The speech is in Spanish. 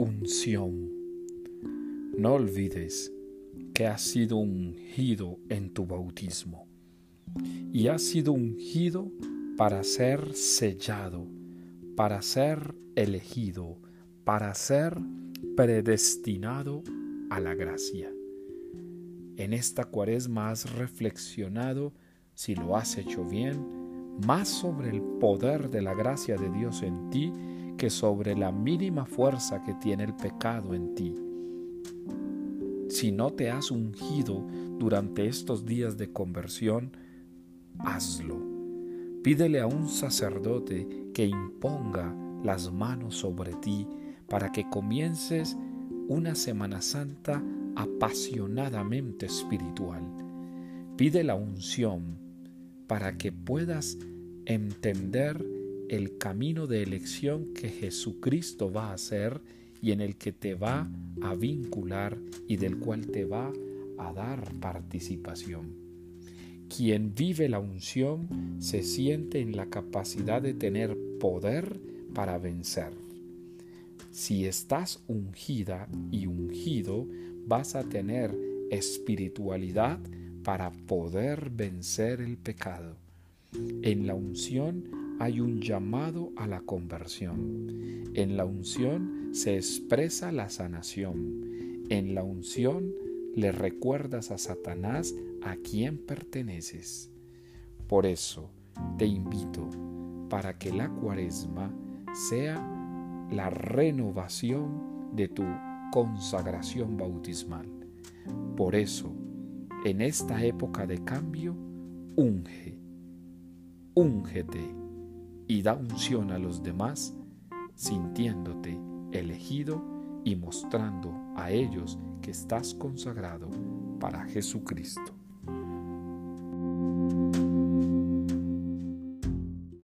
unción. No olvides que has sido ungido en tu bautismo y has sido ungido para ser sellado, para ser elegido, para ser predestinado a la gracia. En esta cuaresma has reflexionado, si lo has hecho bien, más sobre el poder de la gracia de Dios en ti que sobre la mínima fuerza que tiene el pecado en ti. Si no te has ungido durante estos días de conversión, hazlo. Pídele a un sacerdote que imponga las manos sobre ti para que comiences una Semana Santa apasionadamente espiritual. Pide la unción para que puedas entender el camino de elección que Jesucristo va a hacer y en el que te va a vincular y del cual te va a dar participación. Quien vive la unción se siente en la capacidad de tener poder para vencer. Si estás ungida y ungido, vas a tener espiritualidad para poder vencer el pecado. En la unción hay un llamado a la conversión. En la unción se expresa la sanación. En la unción le recuerdas a Satanás a quien perteneces. Por eso te invito para que la cuaresma sea la renovación de tu consagración bautismal. Por eso, en esta época de cambio, unge, úngete y da unción a los demás, sintiéndote elegido y mostrando a ellos que estás consagrado para Jesucristo.